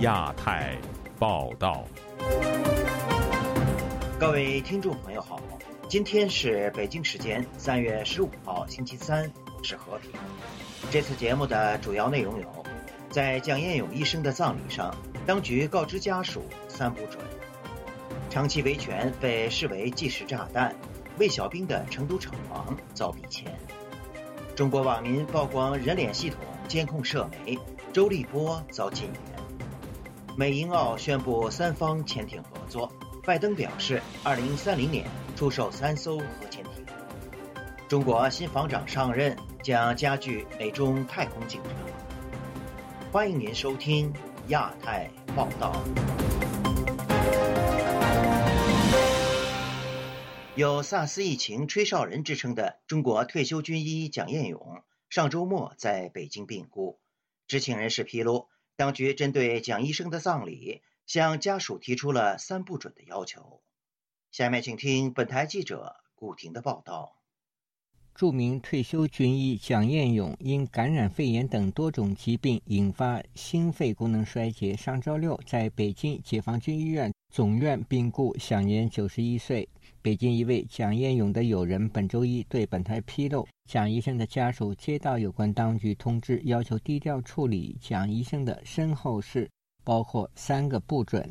亚太报道，各位听众朋友好，今天是北京时间三月十五号星期三，是和平。这次节目的主要内容有：在蒋彦勇医生的葬礼上，当局告知家属三不准；长期维权被视为即时炸弹；魏小兵的成都厂房遭逼迁；中国网民曝光人脸系统监控涉媒，周立波遭禁言。美英澳宣布三方潜艇合作，拜登表示，二零三零年出售三艘核潜艇。中国新防长上任将加剧美中太空竞争。欢迎您收听亚太报道。有萨斯疫情吹哨人之称的中国退休军医蒋彦勇，上周末在北京病故。知情人士披露。当局针对蒋医生的葬礼，向家属提出了“三不准”的要求。下面请听本台记者古婷的报道。著名退休军医蒋彦勇因感染肺炎等多种疾病引发心肺功能衰竭，上周六在北京解放军医院总院病故，享年九十一岁。北京一位蒋彦勇的友人本周一对本台披露，蒋医生的家属接到有关当局通知，要求低调处理蒋医生的身后事，包括三个不准：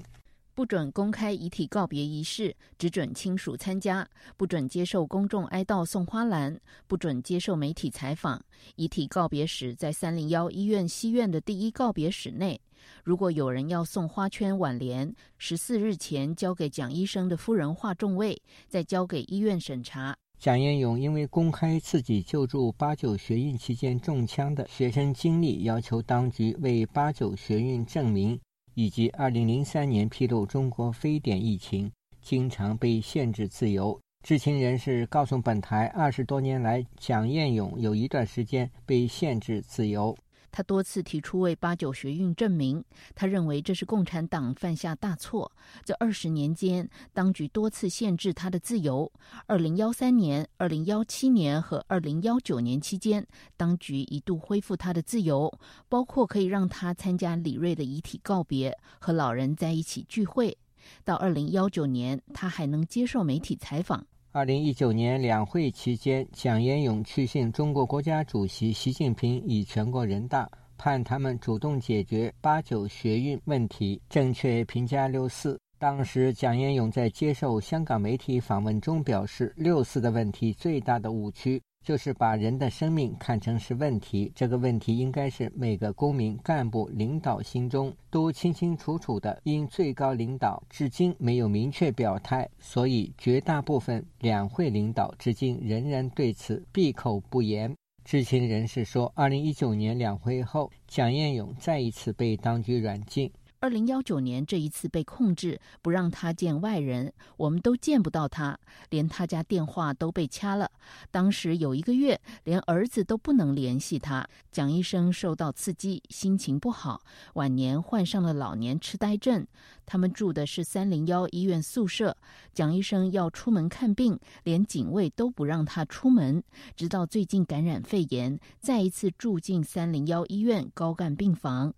不准公开遗体告别仪式，只准亲属参加；不准接受公众哀悼送花篮；不准接受媒体采访。遗体告别时在三零幺医院西院的第一告别室内。如果有人要送花圈挽联，十四日前交给蒋医生的夫人华仲卫，再交给医院审查。蒋彦勇因为公开自己救助八九学运期间中枪的学生经历，要求当局为八九学运证明，以及2003年披露中国非典疫情，经常被限制自由。知情人士告诉本台，二十多年来，蒋彦勇有一段时间被限制自由。他多次提出为八九学运证明，他认为这是共产党犯下大错。这二十年间，当局多次限制他的自由。二零幺三年、二零幺七年和二零幺九年期间，当局一度恢复他的自由，包括可以让他参加李瑞的遗体告别和老人在一起聚会。到二零幺九年，他还能接受媒体采访。二零一九年两会期间，蒋延勇去信中国国家主席习近平以全国人大，盼他们主动解决八九学运问题，正确评价六四。当时，蒋延勇在接受香港媒体访问中表示，六四的问题最大的误区。就是把人的生命看成是问题，这个问题应该是每个公民、干部、领导心中都清清楚楚的。因最高领导至今没有明确表态，所以绝大部分两会领导至今仍然对此闭口不言。知情人士说，二零一九年两会后，蒋彦勇再一次被当局软禁。二零幺九年这一次被控制，不让他见外人，我们都见不到他，连他家电话都被掐了。当时有一个月，连儿子都不能联系他。蒋医生受到刺激，心情不好，晚年患上了老年痴呆症。他们住的是三零幺医院宿舍，蒋医生要出门看病，连警卫都不让他出门。直到最近感染肺炎，再一次住进三零幺医院高干病房。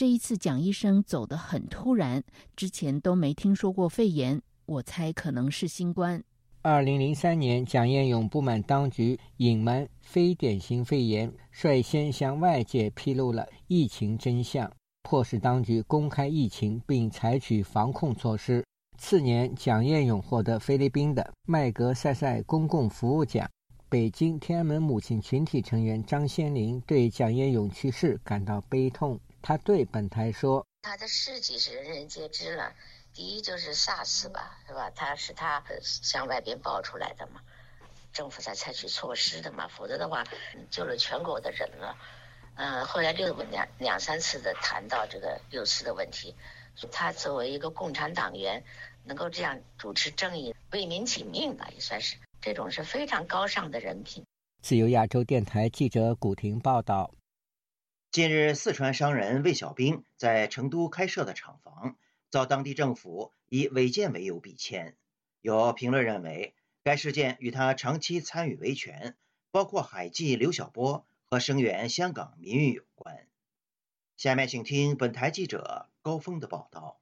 这一次蒋医生走得很突然，之前都没听说过肺炎，我猜可能是新冠。二零零三年，蒋彦勇不满当局隐瞒非典型肺炎，率先向外界披露了疫情真相，迫使当局公开疫情并采取防控措施。次年，蒋彦勇获得菲律宾的麦格塞塞公共服务奖。北京天安门母亲群体成员张先林对蒋彦勇去世感到悲痛。他对本台说：“他的事迹是人人皆知了。第一就是 SARS 吧，是吧？他是他向外边爆出来的嘛，政府才采取措施的嘛，否则的话救了全国的人了。嗯，后来六两两三次的谈到这个六四的问题，他作为一个共产党员，能够这样主持正义、为民请命吧，也算是这种是非常高尚的人品。”自由亚洲电台记者古婷报道。近日，四川商人魏小兵在成都开设的厂房遭当地政府以违建为由逼迁。有评论认为，该事件与他长期参与维权，包括海记刘晓波和声援香港民运有关。下面请听本台记者高峰的报道。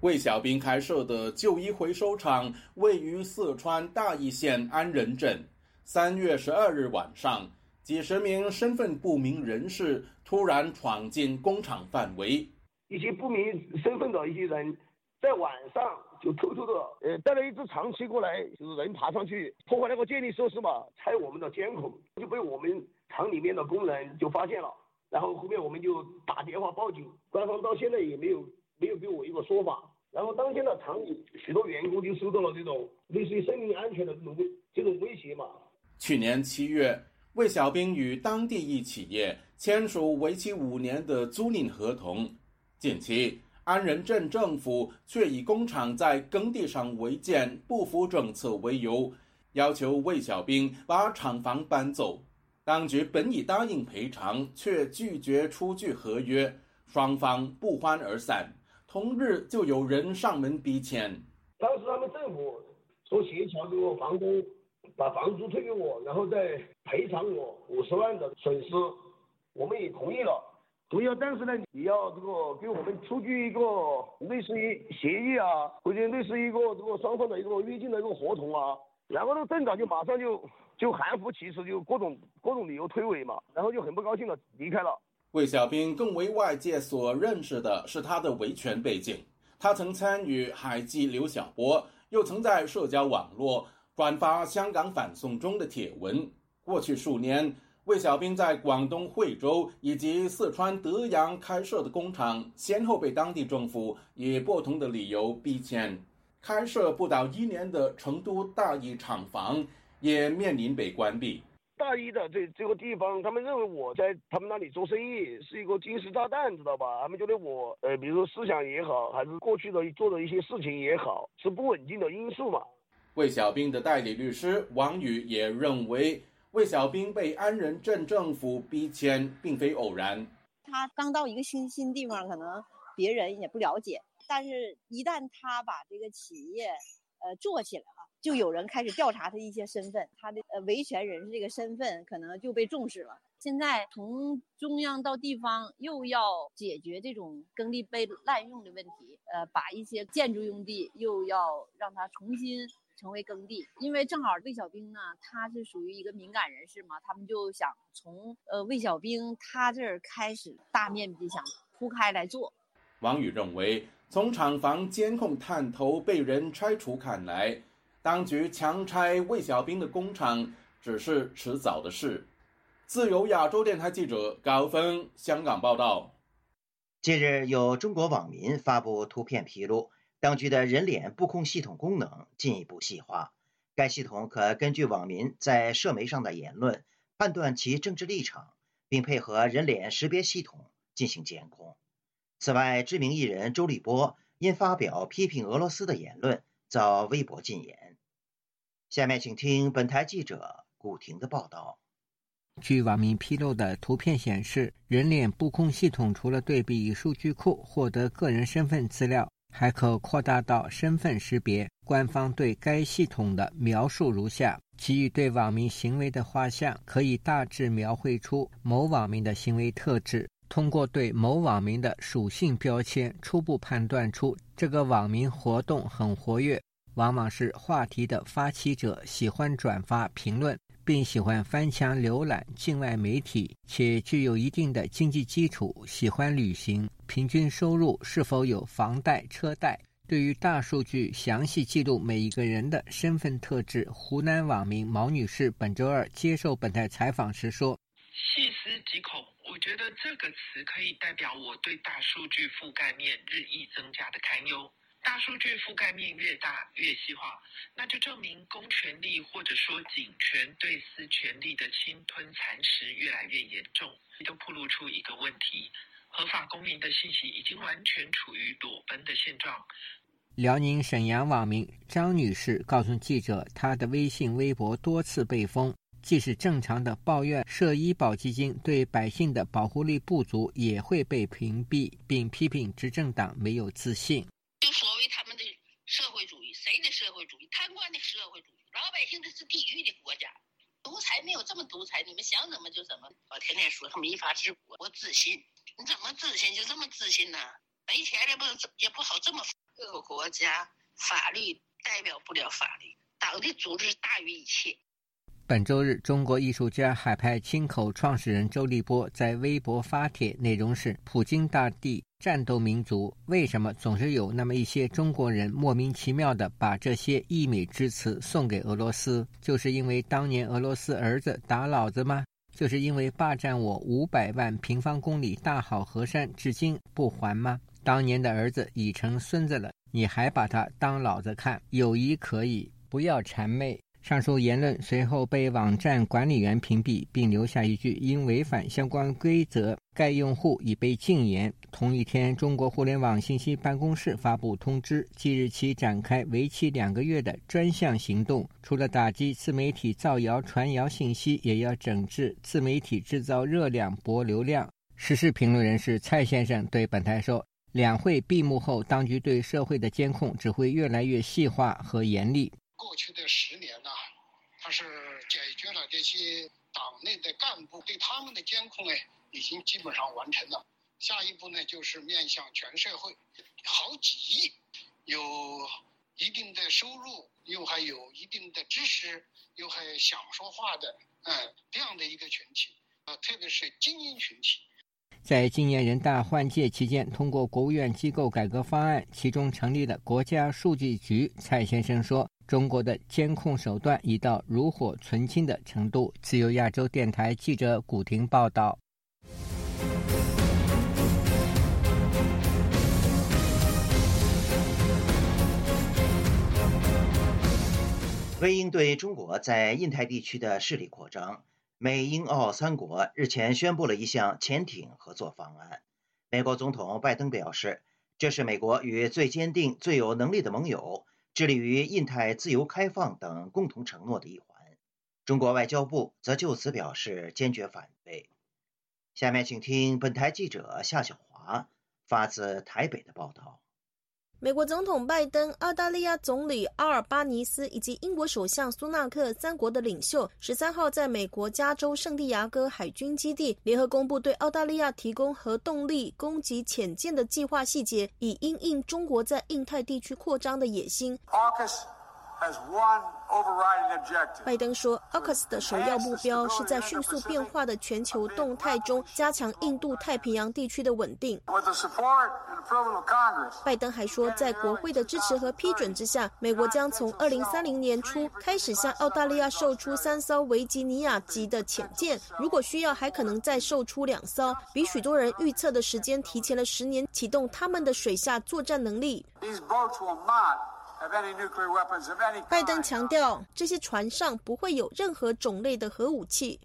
魏小兵开设的旧衣回收厂位于四川大邑县安仁镇。三月十二日晚上，几十名身份不明人士突然闯进工厂范围。一些不明身份的一些人，在晚上就偷偷的呃带了一只长旗过来，就是人爬上去破坏那个建立设施嘛，拆我们的监控，就被我们厂里面的工人就发现了。然后后面我们就打电话报警，官方到现在也没有。没有给我一个说法，然后当天的厂里许多员工就受到了这种类似于生命安全的这种威这种威胁嘛。去年七月，魏小兵与当地一企业签署为期五年的租赁合同，近期安仁镇政府却以工厂在耕地上违建、不符政策为由，要求魏小兵把厂房搬走。当局本已答应赔偿，却拒绝出具合约，双方不欢而散。同日就有人上门逼签。当时他们政府说协调这个房东把房租退给我，然后再赔偿我五十万的损失，我们也同意了。同意，但是呢，你要这个给我们出具一个类似于协议啊，或者类似于一个这个双方的一个约定的一个合同啊。然后那个镇长就马上就就含糊其辞，就各种各种理由推诿嘛，然后就很不高兴的离开了。魏小兵更为外界所认识的是他的维权背景。他曾参与海记刘晓波，又曾在社交网络转发香港反送中的帖文。过去数年，魏小兵在广东惠州以及四川德阳开设的工厂，先后被当地政府以不同的理由逼迁。开设不到一年的成都大邑厂房，也面临被关闭。大一的这这个地方，他们认为我在他们那里做生意是一个金石炸弹，知道吧？他们觉得我，呃，比如说思想也好，还是过去的做的一些事情也好，是不稳定的因素嘛。魏小兵的代理律师王宇也认为，魏小兵被安仁镇政府逼迁并非偶然。他刚到一个新新地方，可能别人也不了解，但是一旦他把这个企业，呃，做起来了。就有人开始调查他一些身份，他的呃维权人士这个身份可能就被重视了。现在从中央到地方又要解决这种耕地被滥用的问题，呃，把一些建筑用地又要让它重新成为耕地。因为正好魏小兵呢，他是属于一个敏感人士嘛，他们就想从呃魏小兵他这儿开始大面积想铺开来做。王宇认为，从厂房监控探头被人拆除看来。当局强拆魏小兵的工厂只是迟早的事。自由亚洲电台记者高峰香港报道。近日，有中国网民发布图片披露，当局的人脸布控系统功能进一步细化。该系统可根据网民在社媒上的言论，判断其政治立场，并配合人脸识别系统进行监控。此外，知名艺人周立波因发表批评俄罗斯的言论，遭微博禁言。下面请听本台记者古婷的报道。据网民披露的图片显示，人脸布控系统除了对比数据库获得个人身份资料，还可扩大到身份识别。官方对该系统的描述如下：给予对网民行为的画像，可以大致描绘出某网民的行为特质。通过对某网民的属性标签，初步判断出这个网民活动很活跃。往往是话题的发起者，喜欢转发评论，并喜欢翻墙浏览境外媒体，且具有一定的经济基础，喜欢旅行，平均收入是否有房贷车贷？对于大数据详细记录每一个人的身份特质，湖南网民毛女士本周二接受本台采访时说：“细思极恐，我觉得这个词可以代表我对大数据覆盖面日益增加的堪忧。”大数据覆盖面越大越细化，那就证明公权力或者说警权对私权力的侵吞蚕食越来越严重，都暴露出一个问题：合法公民的信息已经完全处于裸奔的现状。辽宁沈阳网民张女士告诉记者，她的微信、微博多次被封，即使正常的抱怨社医保基金对百姓的保护力不足，也会被屏蔽，并批评执政党没有自信。就所谓他们的社会主义，谁的社会主义？贪官的社会主义，老百姓这是地狱的国家，独裁没有这么独裁，你们想怎么就怎么。我天天说他们依法治国，我自信，你怎么自信就这么自信呢？没钱了不也不好这么。各个国家法律代表不了法律，党的组织大于一切。本周日，中国艺术家海派清口创始人周立波在微博发帖，内容是：“普京大帝，战斗民族，为什么总是有那么一些中国人莫名其妙的把这些溢美之词送给俄罗斯？就是因为当年俄罗斯儿子打老子吗？就是因为霸占我五百万平方公里大好河山，至今不还吗？当年的儿子已成孙子了，你还把他当老子看？友谊可以，不要谄媚。”上述言论随后被网站管理员屏蔽，并留下一句：“因违反相关规则，该用户已被禁言。”同一天，中国互联网信息办公室发布通知，即日起展开为期两个月的专项行动，除了打击自媒体造谣传谣信息，也要整治自媒体制造热量博流量。时事评论人士蔡先生对本台说：“两会闭幕后，当局对社会的监控只会越来越细化和严厉。”过去的十年，它是解决了这些党内的干部对他们的监控，哎，已经基本上完成了。下一步呢，就是面向全社会，好几亿有一定的收入，又还有一定的知识，又还想说话的，嗯，这样的一个群体，呃，特别是精英群体。在今年人大换届期间，通过国务院机构改革方案，其中成立了国家数据局。蔡先生说。中国的监控手段已到炉火纯青的程度。自由亚洲电台记者古婷报道。为应对中国在印太地区的势力扩张，美英澳三国日前宣布了一项潜艇合作方案。美国总统拜登表示，这是美国与最坚定、最有能力的盟友。致力于印太自由开放等共同承诺的一环，中国外交部则就此表示坚决反对。下面请听本台记者夏小华发自台北的报道。美国总统拜登、澳大利亚总理阿尔巴尼斯以及英国首相苏纳克三国的领袖，十三号在美国加州圣地牙哥海军基地联合公布对澳大利亚提供核动力攻击潜舰的计划细节，以应应中国在印太地区扩张的野心。拜登说，AUKUS 的首要目标是在迅速变化的全球动态中加强印度太平洋地区的稳定。拜登还说，在国会的支持和批准之下，美国将从2030年初开始向澳大利亚售出三艘维吉尼亚级的潜舰，如果需要，还可能再售出两艘，比许多人预测的时间提前了十年，启动他们的水下作战能力。拜登强调，这些船上不会有任何种类的核武器。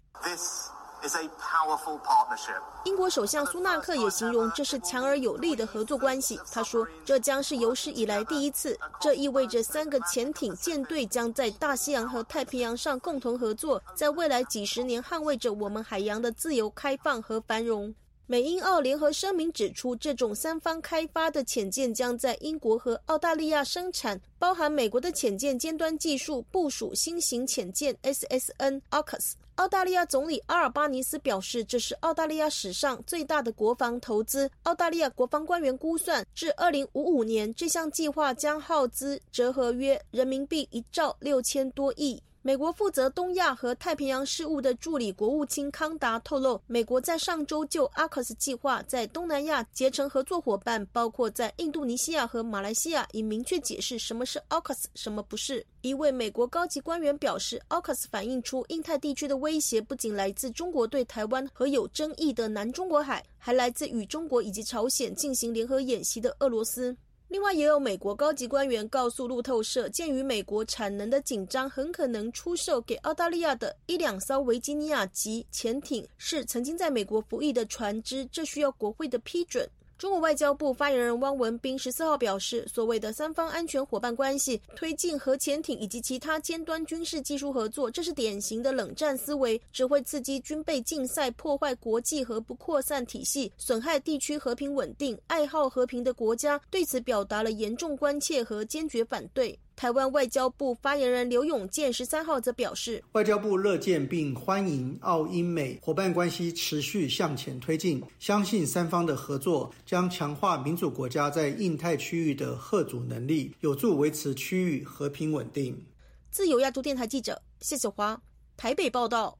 英国首相苏纳克也形容这是强而有力的合作关系。他说，这将是有史以来第一次。这意味着三个潜艇舰队将在大西洋和太平洋上共同合作，在未来几十年捍卫着我们海洋的自由、开放和繁荣。美英澳联合声明指出，这种三方开发的潜舰将在英国和澳大利亚生产，包含美国的潜舰尖端技术，部署新型潜舰 SSN AUKUS。澳大利亚总理阿尔巴尼斯表示，这是澳大利亚史上最大的国防投资。澳大利亚国防官员估算，至二零五五年，这项计划将耗资折合约人民币一兆六千多亿。美国负责东亚和太平洋事务的助理国务卿康达透露，美国在上周就阿克斯计划在东南亚结成合作伙伴，包括在印度尼西亚和马来西亚，已明确解释什么是阿克斯，什么不是。一位美国高级官员表示，阿克斯反映出印太地区的威胁不仅来自中国对台湾和有争议的南中国海，还来自与中国以及朝鲜进行联合演习的俄罗斯。另外，也有美国高级官员告诉路透社，鉴于美国产能的紧张，很可能出售给澳大利亚的一两艘维吉尼亚级潜艇是曾经在美国服役的船只，这需要国会的批准。中国外交部发言人汪文斌十四号表示，所谓的三方安全伙伴关系，推进核潜艇以及其他尖端军事技术合作，这是典型的冷战思维，只会刺激军备竞赛，破坏国际和不扩散体系，损害地区和平稳定。爱好和平的国家对此表达了严重关切和坚决反对。台湾外交部发言人刘永健十三号则表示，外交部乐见并欢迎澳英美伙伴关系持续向前推进，相信三方的合作将强化民主国家在印太区域的贺阻能力，有助维持区域和平稳定。自由亚洲电台记者谢小华台北报道。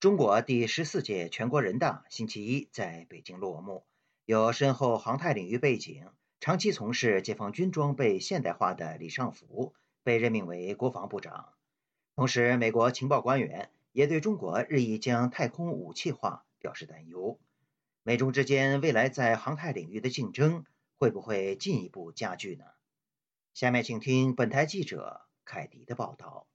中国第十四届全国人大星期一在北京落幕，有深厚航太领域背景。长期从事解放军装备现代化的李尚福被任命为国防部长。同时，美国情报官员也对中国日益将太空武器化表示担忧。美中之间未来在航太领域的竞争会不会进一步加剧呢？下面请听本台记者凯迪的报道。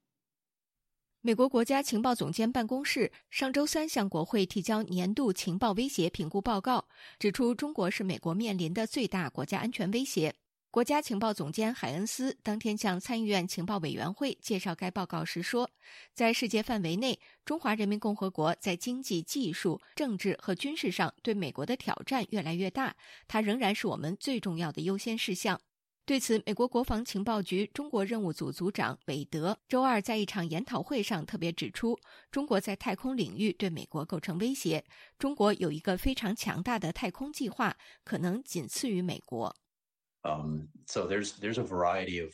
美国国家情报总监办公室上周三向国会提交年度情报威胁评估报告，指出中国是美国面临的最大国家安全威胁。国家情报总监海恩斯当天向参议院情报委员会介绍该报告时说，在世界范围内，中华人民共和国在经济、技术、政治和军事上对美国的挑战越来越大，它仍然是我们最重要的优先事项。对此，美国国防情报局中国任务组组长韦德周二在一场研讨会上特别指出，中国在太空领域对美国构成威胁。中国有一个非常强大的太空计划，可能仅次于美国。Um, so there's there's a variety of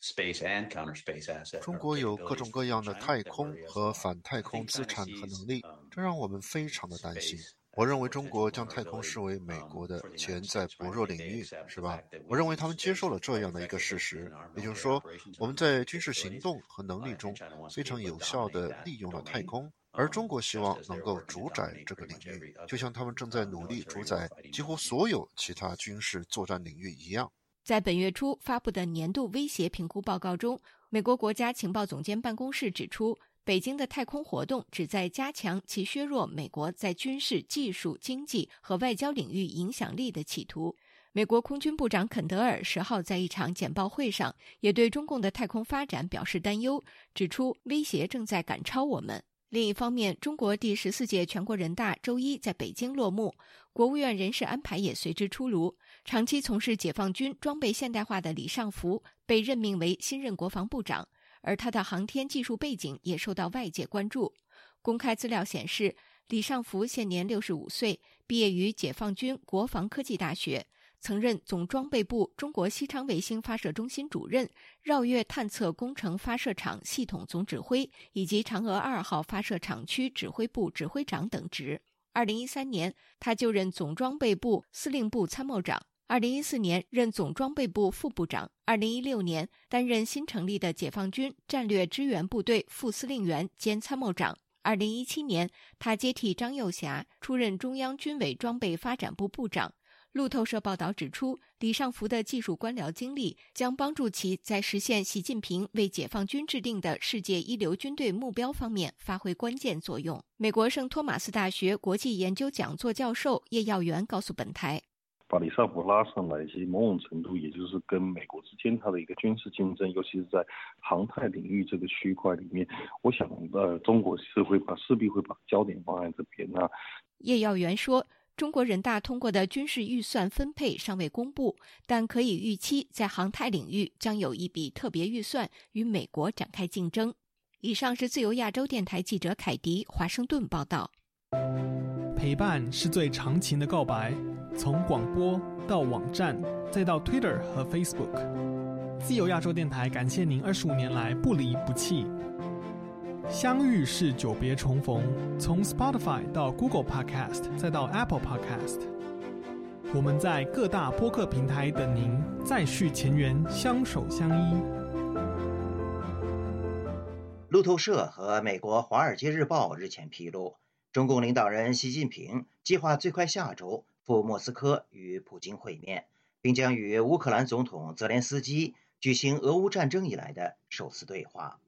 space and counter space assets. 中国有各种各样的太空和反太空资产和能力，这让我们非常的担心。我认为中国将太空视为美国的潜在薄弱领域，是吧？我认为他们接受了这样的一个事实，也就是说，我们在军事行动和能力中非常有效地利用了太空，而中国希望能够主宰这个领域，就像他们正在努力主宰几乎所有其他军事作战领域一样。在本月初发布的年度威胁评估报告中，美国国家情报总监办公室指出。北京的太空活动旨在加强其削弱美国在军事技术、经济和外交领域影响力的企图。美国空军部长肯德尔十号在一场简报会上也对中共的太空发展表示担忧，指出威胁正在赶超我们。另一方面，中国第十四届全国人大周一在北京落幕，国务院人事安排也随之出炉。长期从事解放军装备现代化的李尚福被任命为新任国防部长。而他的航天技术背景也受到外界关注。公开资料显示，李尚福现年六十五岁，毕业于解放军国防科技大学，曾任总装备部中国西昌卫星发射中心主任、绕月探测工程发射场系统总指挥以及嫦娥二号发射场区指挥部指挥长等职。二零一三年，他就任总装备部司令部参谋长。二零一四年任总装备部副部长，二零一六年担任新成立的解放军战略支援部队副司令员兼参谋长。二零一七年，他接替张又侠出任中央军委装备发展部部长。路透社报道指出，李尚福的技术官僚经历将帮助其在实现习近平为解放军制定的世界一流军队目标方面发挥关键作用。美国圣托马斯大学国际研究讲座教授叶耀元告诉本台。把李尚福拉上来，其实某种程度也就是跟美国之间它的一个军事竞争，尤其是在航太领域这个区块里面，我想呃，中国是会把势必会把焦点放在这边那叶耀元说，中国人大通过的军事预算分配尚未公布，但可以预期在航太领域将有一笔特别预算与美国展开竞争。以上是自由亚洲电台记者凯迪华盛顿报道。陪伴是最长情的告白。从广播到网站，再到 Twitter 和 Facebook，自由亚洲电台感谢您二十五年来不离不弃。相遇是久别重逢，从 Spotify 到 Google Podcast，再到 Apple Podcast，我们在各大播客平台等您再续前缘，相守相依。路透社和美国《华尔街日报》日前披露，中共领导人习近平计划最快下周。赴莫斯科与普京会面，并将与乌克兰总统泽连斯基举行俄乌战争以来的首次对话。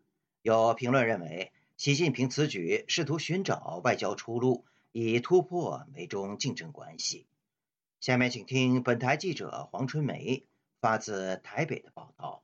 有评论认为，习近平此举试图寻找外交出路，以突破美中竞争关系。下面请听本台记者黄春梅发自台北的报道。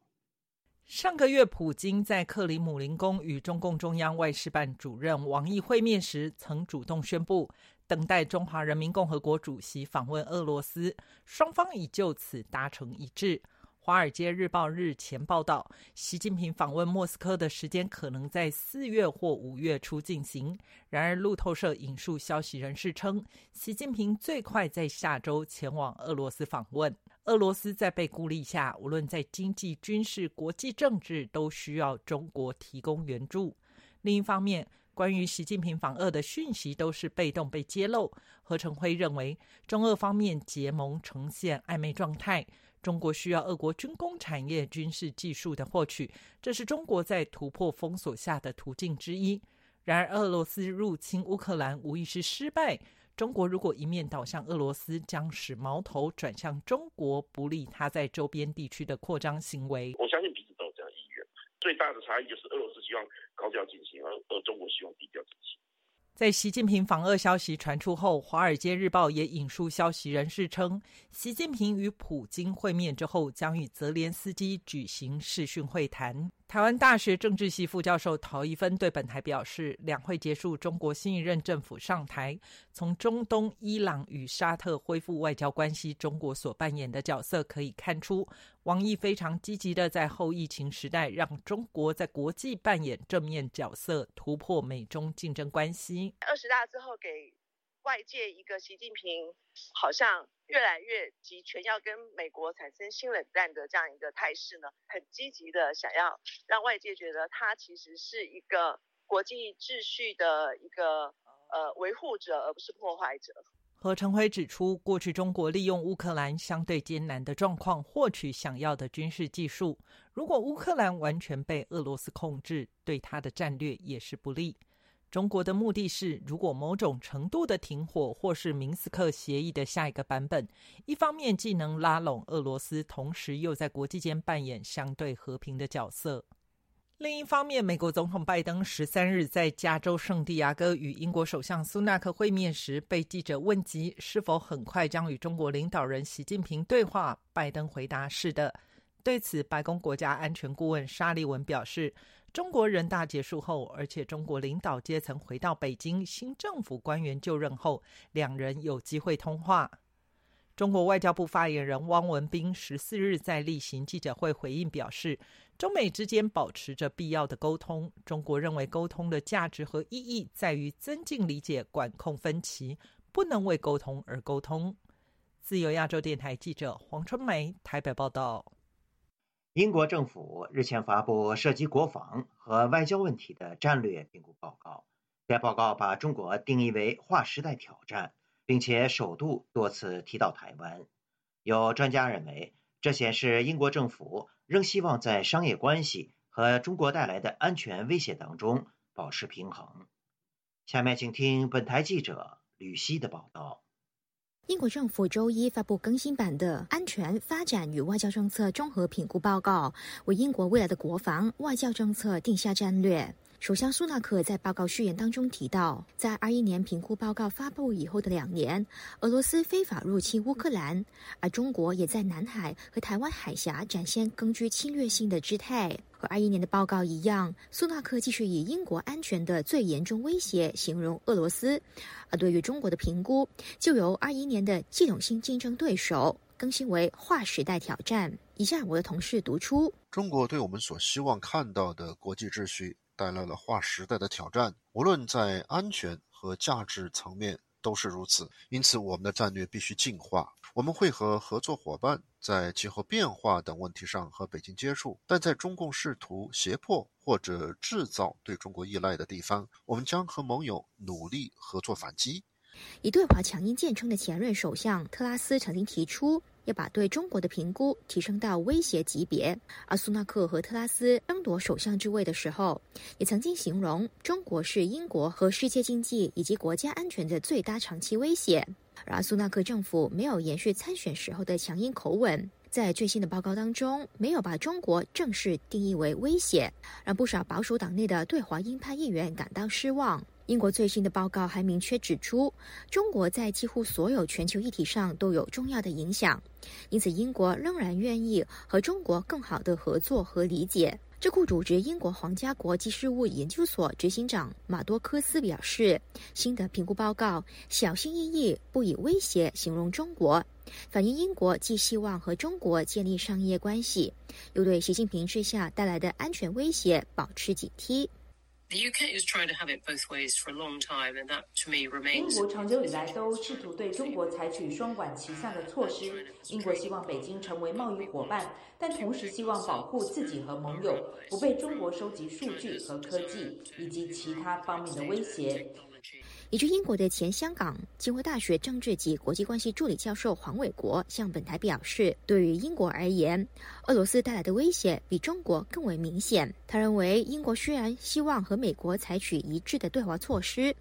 上个月，普京在克里姆林宫与中共中央外事办主任王毅会面时，曾主动宣布。等待中华人民共和国主席访问俄罗斯，双方已就此达成一致。《华尔街日报》日前报道，习近平访问莫斯科的时间可能在四月或五月初进行。然而，路透社引述消息人士称，习近平最快在下周前往俄罗斯访问。俄罗斯在被孤立下，无论在经济、军事、国际政治，都需要中国提供援助。另一方面，关于习近平访俄的讯息都是被动被揭露。何成辉认为，中俄方面结盟呈现暧昧状态。中国需要俄国军工产业、军事技术的获取，这是中国在突破封锁下的途径之一。然而，俄罗斯入侵乌克兰无疑是失败。中国如果一面倒向俄罗斯，将使矛头转向中国，不利他在周边地区的扩张行为。我相信彼此都有这样意愿。最大的差异就是俄罗斯希望高调进行，而而中国希望低调进行。在习近平访俄消息传出后，《华尔街日报》也引述消息人士称，习近平与普京会面之后，将与泽连斯基举行视讯会谈。台湾大学政治系副教授陶一芬对本台表示，两会结束，中国新一任政府上台，从中东、伊朗与沙特恢复外交关系，中国所扮演的角色可以看出，王毅非常积极的在后疫情时代，让中国在国际扮演正面角色，突破美中竞争关系。二十大之后给。外界一个习近平好像越来越集权，要跟美国产生新冷战的这样一个态势呢，很积极的想要让外界觉得他其实是一个国际秩序的一个呃维护者，而不是破坏者。何成辉指出，过去中国利用乌克兰相对艰难的状况获取想要的军事技术，如果乌克兰完全被俄罗斯控制，对他的战略也是不利。中国的目的是，如果某种程度的停火，或是明斯克协议的下一个版本，一方面既能拉拢俄罗斯，同时又在国际间扮演相对和平的角色；另一方面，美国总统拜登十三日在加州圣地亚哥与英国首相苏纳克会面时，被记者问及是否很快将与中国领导人习近平对话，拜登回答是的。对此，白宫国家安全顾问沙利文表示。中国人大结束后，而且中国领导阶层回到北京，新政府官员就任后，两人有机会通话。中国外交部发言人汪文斌十四日在例行记者会回应表示，中美之间保持着必要的沟通。中国认为沟通的价值和意义在于增进理解、管控分歧，不能为沟通而沟通。自由亚洲电台记者黄春梅台北报道。英国政府日前发布涉及国防和外交问题的战略评估报告。该报告把中国定义为划时代挑战，并且首度多次提到台湾。有专家认为，这显示英国政府仍希望在商业关系和中国带来的安全威胁当中保持平衡。下面请听本台记者吕希的报道。英国政府周一发布更新版的安全发展与外交政策综合评估报告，为英国未来的国防外交政策定下战略。首相苏纳克在报告序言当中提到，在二一年评估报告发布以后的两年，俄罗斯非法入侵乌克兰，而中国也在南海和台湾海峡展现更具侵略性的姿态。和二一年的报告一样，苏纳克继续以英国安全的最严重威胁形容俄罗斯。而对于中国的评估，就由二一年的系统性竞争对手更新为划时代挑战。以下我的同事读出：中国对我们所希望看到的国际秩序带来了划时代的挑战，无论在安全和价值层面都是如此。因此，我们的战略必须进化。我们会和合作伙伴在气候变化等问题上和北京接触，但在中共试图胁迫或者制造对中国依赖的地方，我们将和盟友努力合作反击。以对华强硬见称的前任首相特拉斯曾经提出。把对中国的评估提升到威胁级别。而苏纳克和特拉斯争夺首相之位的时候，也曾经形容中国是英国和世界经济以及国家安全的最大长期威胁。然而，苏纳克政府没有延续参选时候的强硬口吻，在最新的报告当中，没有把中国正式定义为威胁，让不少保守党内的对华鹰派议员感到失望。英国最新的报告还明确指出，中国在几乎所有全球议题上都有重要的影响，因此英国仍然愿意和中国更好的合作和理解。智库组织英国皇家国际事务研究所执行长马多科斯表示，新的评估报告小心翼翼，不以威胁形容中国，反映英国既希望和中国建立商业关系，又对习近平之下带来的安全威胁保持警惕。英国长久以来都试图对中国采取双管齐下的措施。英国希望北京成为贸易伙伴，但同时希望保护自己和盟友不被中国收集数据和科技以及其他方面的威胁。移居英国的前香港浸会大学政治及国际关系助理教授黄伟国向本台表示，对于英国而言，俄罗斯带来的威胁比中国更为明显。他认为，英国虽然希望和美国采取一致的对华措施，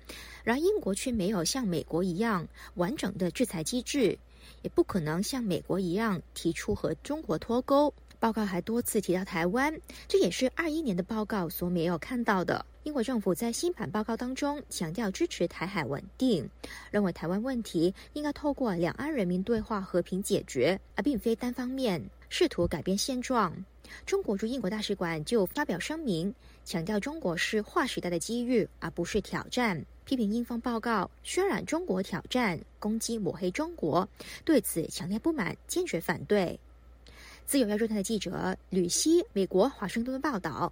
然而英国却没有像美国一样完整的制裁机制，也不可能像美国一样提出和中国脱钩。报告还多次提到台湾，这也是二一年的报告所没有看到的。英国政府在新版报告当中强调支持台海稳定，认为台湾问题应该透过两岸人民对话和平解决，而并非单方面试图改变现状。中国驻英国大使馆就发表声明，强调中国是划时代的机遇，而不是挑战，批评英方报告渲染中国挑战、攻击抹黑中国，对此强烈不满，坚决反对。自由亚洲台的记者吕希，美国华盛顿报道。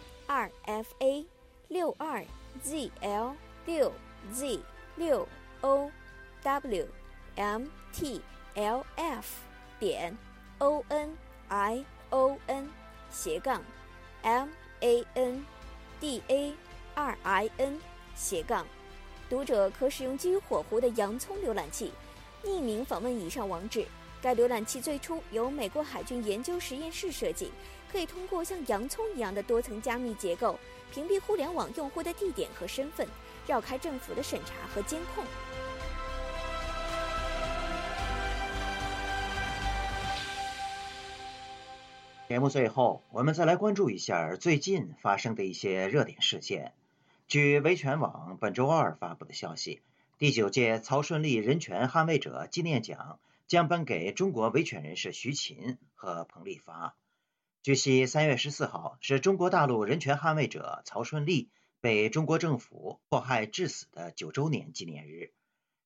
r f a 六二 z l 六 z 六 o w m t l f 点 o n i o n 斜杠 m a n d a r i n 斜杠。读者可使用基于火狐的洋葱浏览器，匿名访问以上网址。该浏览器最初由美国海军研究实验室设计，可以通过像洋葱一样的多层加密结构，屏蔽互联网用户的地点和身份，绕开政府的审查和监控。节目最后，我们再来关注一下最近发生的一些热点事件。据维权网本周二发布的消息，第九届曹顺利人权捍卫者纪念奖将颁给中国维权人士徐勤和彭丽发。据悉，三月十四号是中国大陆人权捍卫者曹顺利被中国政府迫害致死的九周年纪念日。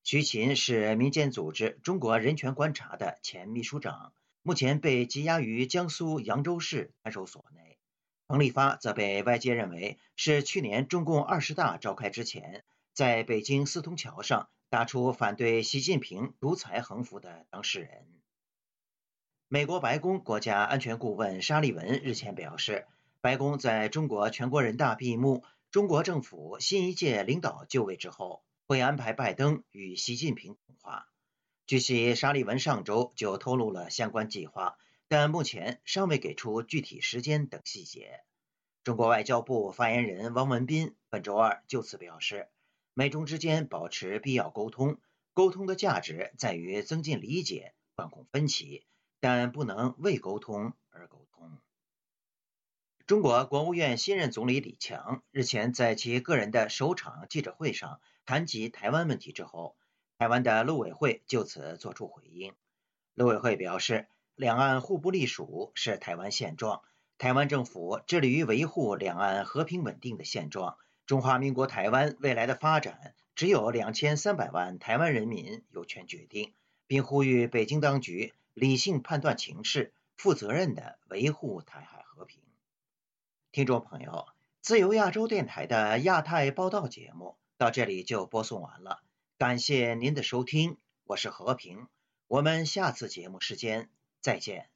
徐勤是民间组织中国人权观察的前秘书长，目前被羁押于江苏扬州市看守所内。彭丽发则被外界认为是去年中共二十大召开之前，在北京四通桥上打出反对习近平独裁横幅的当事人。美国白宫国家安全顾问沙利文日前表示，白宫在中国全国人大闭幕、中国政府新一届领导就位之后，会安排拜登与习近平通话。据悉，沙利文上周就透露了相关计划。但目前尚未给出具体时间等细节。中国外交部发言人汪文斌本周二就此表示，美中之间保持必要沟通，沟通的价值在于增进理解、管控分歧，但不能为沟通而沟通。中国国务院新任总理李强日前在其个人的首场记者会上谈及台湾问题之后，台湾的陆委会就此作出回应。陆委会表示。两岸互不隶属是台湾现状，台湾政府致力于维护两岸和平稳定的现状。中华民国台湾未来的发展，只有两千三百万台湾人民有权决定，并呼吁北京当局理性判断情势，负责任的维护台海和平。听众朋友，自由亚洲电台的亚太报道节目到这里就播送完了，感谢您的收听，我是和平，我们下次节目时间。再见。